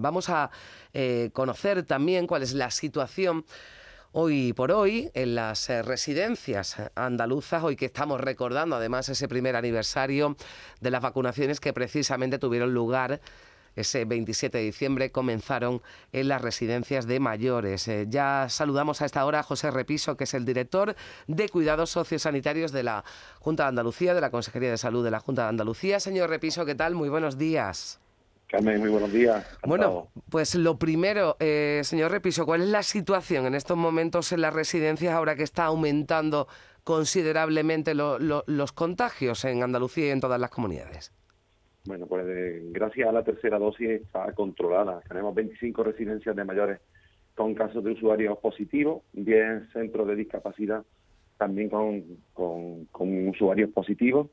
Vamos a eh, conocer también cuál es la situación hoy por hoy en las eh, residencias andaluzas, hoy que estamos recordando además ese primer aniversario de las vacunaciones que precisamente tuvieron lugar ese 27 de diciembre comenzaron en las residencias de mayores. Eh, ya saludamos a esta hora a José Repiso, que es el director de Cuidados Sociosanitarios de la Junta de Andalucía, de la Consejería de Salud de la Junta de Andalucía. Señor Repiso, ¿qué tal? Muy buenos días. Carmen, muy buenos días. Bueno, pues lo primero, eh, señor Repiso, ¿cuál es la situación en estos momentos en las residencias ahora que está aumentando considerablemente los contagios en Andalucía y en todas las comunidades? Bueno, pues eh, gracias a la tercera dosis está controlada. Tenemos 25 residencias de mayores con casos de usuarios positivos, 10 centros de discapacidad también con, con usuarios positivos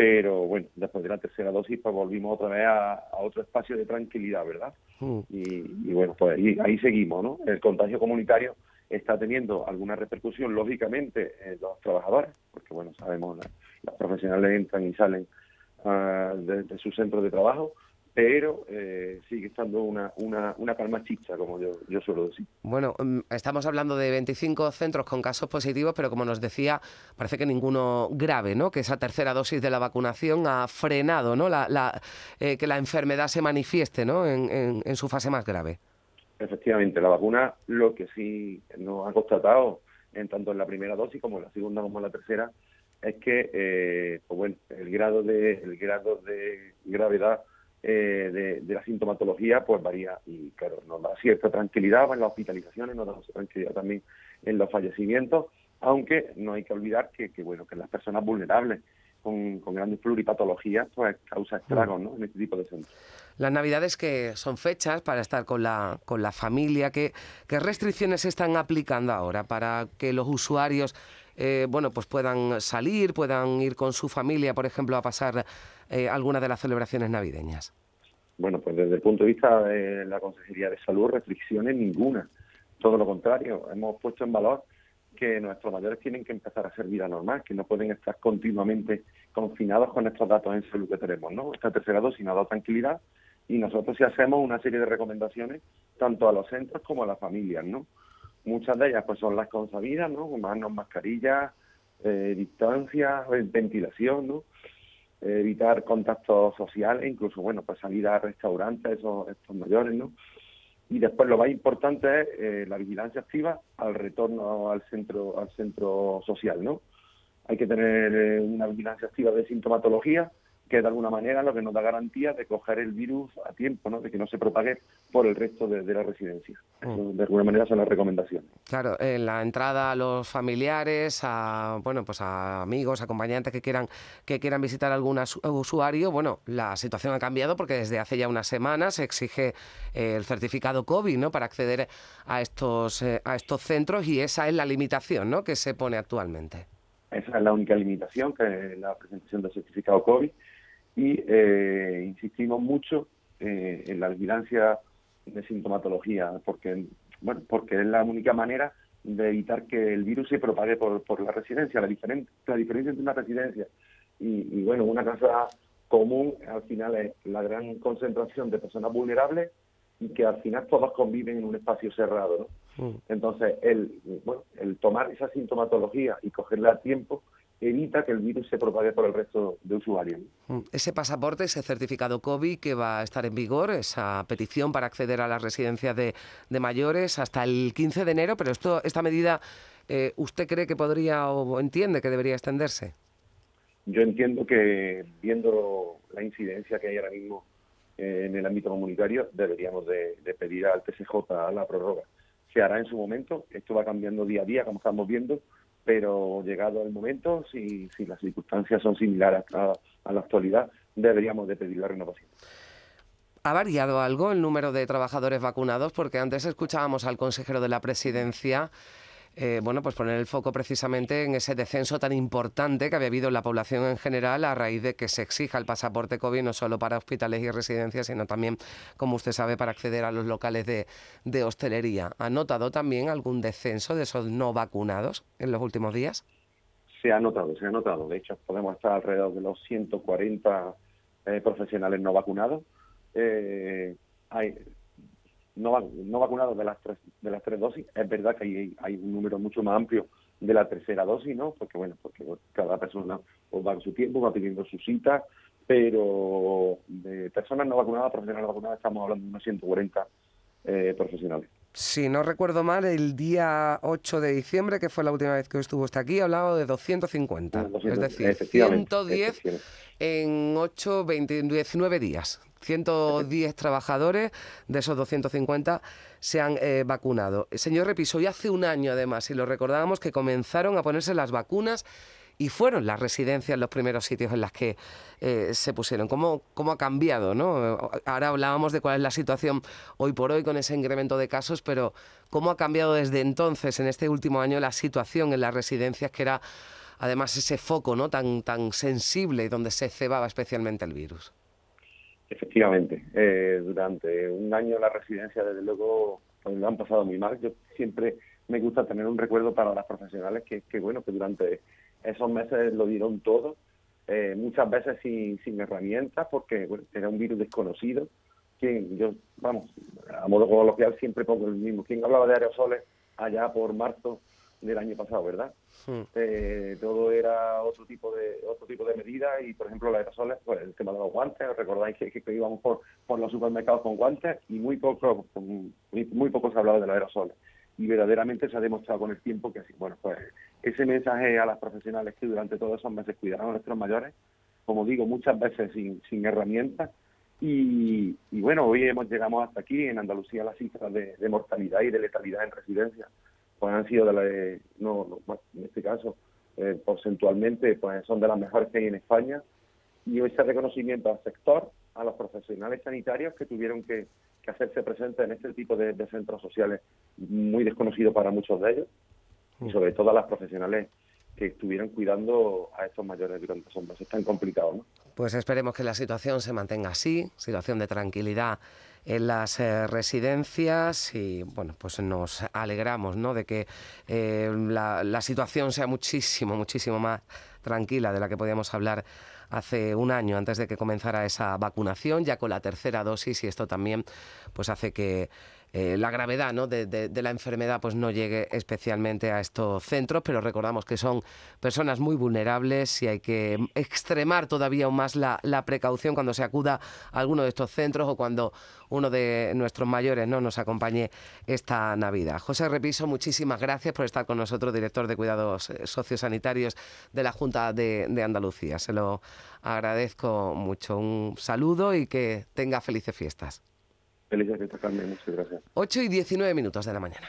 pero bueno, después de la tercera dosis pues volvimos otra vez a, otro espacio de tranquilidad, ¿verdad? Hmm. Y, bueno, pues ahí, seguimos, ¿no? El contagio comunitario está teniendo alguna repercusión, lógicamente, en los trabajadores, porque bueno, sabemos, los profesionales entran y salen uh, de, su centro de trabajo, pero eh, sigue estando una, una, una calma chicha, como yo, yo suelo decir. Bueno, mm, estamos hablando de 25 centros con casos positivos, pero como nos decía, parece que ninguno grave, ¿no? Que esa tercera dosis de la vacunación ha frenado, ¿no? La, la eh, que la enfermedad se manifieste, ¿no? En, en, su fase más grave. Efectivamente, la vacuna lo que sí nos ha constatado, en tanto en la primera dosis como en la segunda como en la tercera, es que, eh, pues bueno, el grado de, el grado de gravedad eh, de, la sintomatología pues varía y claro, nos da cierta tranquilidad en las hospitalizaciones, nos da tranquilidad también en los fallecimientos, aunque no hay que olvidar que, bueno que las personas vulnerables con, grandes pluripatologías pues causa estragos mm. ¿no? en este tipo de centros. Las navidades que son fechas para estar con la, con la familia, ¿qué, ¿qué restricciones se están aplicando ahora para que los usuarios eh, bueno, pues puedan salir, puedan ir con su familia, por ejemplo, a pasar eh, alguna de las celebraciones navideñas? Bueno, pues desde el punto de vista de la Consejería de Salud, restricciones ninguna. Todo lo contrario, hemos puesto en valor que nuestros mayores tienen que empezar a hacer vida normal, que no pueden estar continuamente confinados con estos datos en salud que tenemos, ¿no? Esta tercera dosis nos dado tranquilidad y nosotros sí hacemos una serie de recomendaciones tanto a los centros como a las familias, ¿no? Muchas de ellas pues son las consabidas, ¿no? Manos, mascarillas, eh, distancia, ventilación, ¿no? evitar contactos sociales, incluso, bueno, pues salir a restaurantes, esos, estos mayores, ¿no? Y después lo más importante es eh, la vigilancia activa al retorno al centro, al centro social, ¿no? Hay que tener eh, una vigilancia activa de sintomatología, que de alguna manera lo que nos da garantía de coger el virus a tiempo, ¿no? de que no se propague por el resto de, la residencia. Mm. de alguna manera son las recomendaciones. Claro, en la entrada a los familiares, a bueno, pues a amigos, acompañantes que quieran que quieran visitar algún usuario, bueno, la situación ha cambiado porque desde hace ya unas semanas se exige eh, el certificado COVID, ¿no? para acceder a estos eh, a estos centros y esa es la limitación, ¿no? que se pone actualmente. Esa es la única limitación, que es la presentación del certificado COVID y eh, insistimos mucho eh, en la vigilancia de sintomatología, porque bueno, porque es la única manera de evitar que el virus se propague por, por la residencia. La, diferencia la diferencia entre una residencia y, bueno, una casa común al final es la gran concentración de personas vulnerables y que al final todos conviven en un espacio cerrado. ¿no? Mm. Entonces, el, bueno, el tomar esa sintomatología y cogerla a tiempo evita que el virus se propague por el resto de usuarios. Mm, ese pasaporte, ese certificado COVID que va a estar en vigor, esa petición para acceder a las residencias de, mayores hasta el 15 de enero, pero esto, esta medida, eh, ¿usted cree que podría o entiende que debería extenderse? Yo entiendo que viendo la incidencia que hay ahora mismo eh, en el ámbito comunitario, deberíamos de, de pedir al TSJ la prórroga. Se hará en su momento, esto va cambiando día a día, como estamos viendo, pero llegado el momento, si, si las circunstancias son similares a, la actualidad, deberíamos de pedir la renovación. ¿Ha variado algo el número de trabajadores vacunados? Porque antes escuchábamos al consejero de la presidencia eh, bueno, pues poner el foco precisamente en ese descenso tan importante que había habido en la población en general a raíz de que se exija el pasaporte COVID no solo para hospitales y residencias, sino también, como usted sabe, para acceder a los locales de, de hostelería. ¿Ha notado también algún descenso de esos no vacunados en los últimos días? Se ha notado, se ha notado. De hecho, podemos estar alrededor de los 140 eh, profesionales no vacunados. Eh, hay no, no vacunados de las tres de las tres dosis. Es verdad que hay, hay un número mucho más amplio de la tercera dosis, ¿no? Porque bueno, porque cada persona pues, va a su tiempo, va pidiendo su cita, pero de personas no vacunadas, profesionales vacunadas, estamos hablando de unos 140 eh, profesionales. Si no recuerdo mal, el día 8 de diciembre, que fue la última vez que estuvo usted aquí, hablado de 250. es decir, 110 en 8, 20, 19 días. 110 trabajadores de esos 250 se han eh, vacunado. Señor Repiso, y hace un año además, y lo recordábamos, que comenzaron a ponerse las vacunas y fueron las residencias los primeros sitios en las que eh, se pusieron. ¿Cómo, ¿Cómo ha cambiado? ¿no? Ahora hablábamos de cuál es la situación hoy por hoy con ese incremento de casos, pero ¿cómo ha cambiado desde entonces, en este último año, la situación en las residencias, que era además ese foco ¿no? tan, tan sensible y donde se cebaba especialmente el virus? Efectivamente, eh, durante un año la residencia, desde luego, pues, lo han pasado muy mal. Yo siempre me gusta tener un recuerdo para las profesionales que, que bueno, que durante esos meses lo dieron todo, eh, muchas veces sin, sin herramientas, porque era un virus desconocido. Quien, yo, vamos, a modo coloquial siempre pongo el mismo. ¿Quién hablaba de aerosoles allá por marzo del año pasado, ¿verdad? Hmm. Eh, todo era otro tipo de otro tipo de medidas y, por ejemplo, los aerosoles, pues el tema de los guantes, recordáis que, que, íbamos por, por los supermercados con guantes y muy poco muy, muy poco se hablaba de los aerosoles y verdaderamente se ha demostrado con el tiempo que bueno, pues ese mensaje a las profesionales que durante todos esos meses cuidaron a nuestros mayores, como digo, muchas veces sin, sin herramientas, y, bueno, hoy hemos llegado hasta aquí, en Andalucía las cifras de, de mortalidad y de letalidad en residencia pues han sido de la, no, en este caso eh, porcentualmente pues son de las mejores que hay en España y ese reconocimiento al sector, a los profesionales sanitarios que tuvieron que, hacerse presentes en este tipo de, centros sociales muy desconocidos para muchos de ellos y mm. sobre todo a las profesionales que estuvieron cuidando a estos mayores durante esos meses tan complicados. ¿no? Pues esperemos que la situación se mantenga así, situación de tranquilidad en las eh, residencias y bueno, pues nos alegramos ¿no? de que eh, la, la situación sea muchísimo, muchísimo más tranquila de la que podíamos hablar hace un año antes de que comenzara esa vacunación, ya con la tercera dosis y esto también pues hace que eh, la gravedad ¿no? de, la enfermedad pues no llegue especialmente a estos centros, pero recordamos que son personas muy vulnerables y hay que extremar todavía aún más la, precaución cuando se acuda a alguno de estos centros o cuando uno de nuestros mayores no nos acompañe esta Navidad. José Repiso, muchísimas gracias por estar con nosotros, director de Cuidados eh, Sociosanitarios de la Junta de, de Andalucía. Se lo agradezco mucho. Un saludo y que tenga felices fiestas. Felices fiestas, Carmen. Muchas gracias. 8 y 19 minutos de la mañana.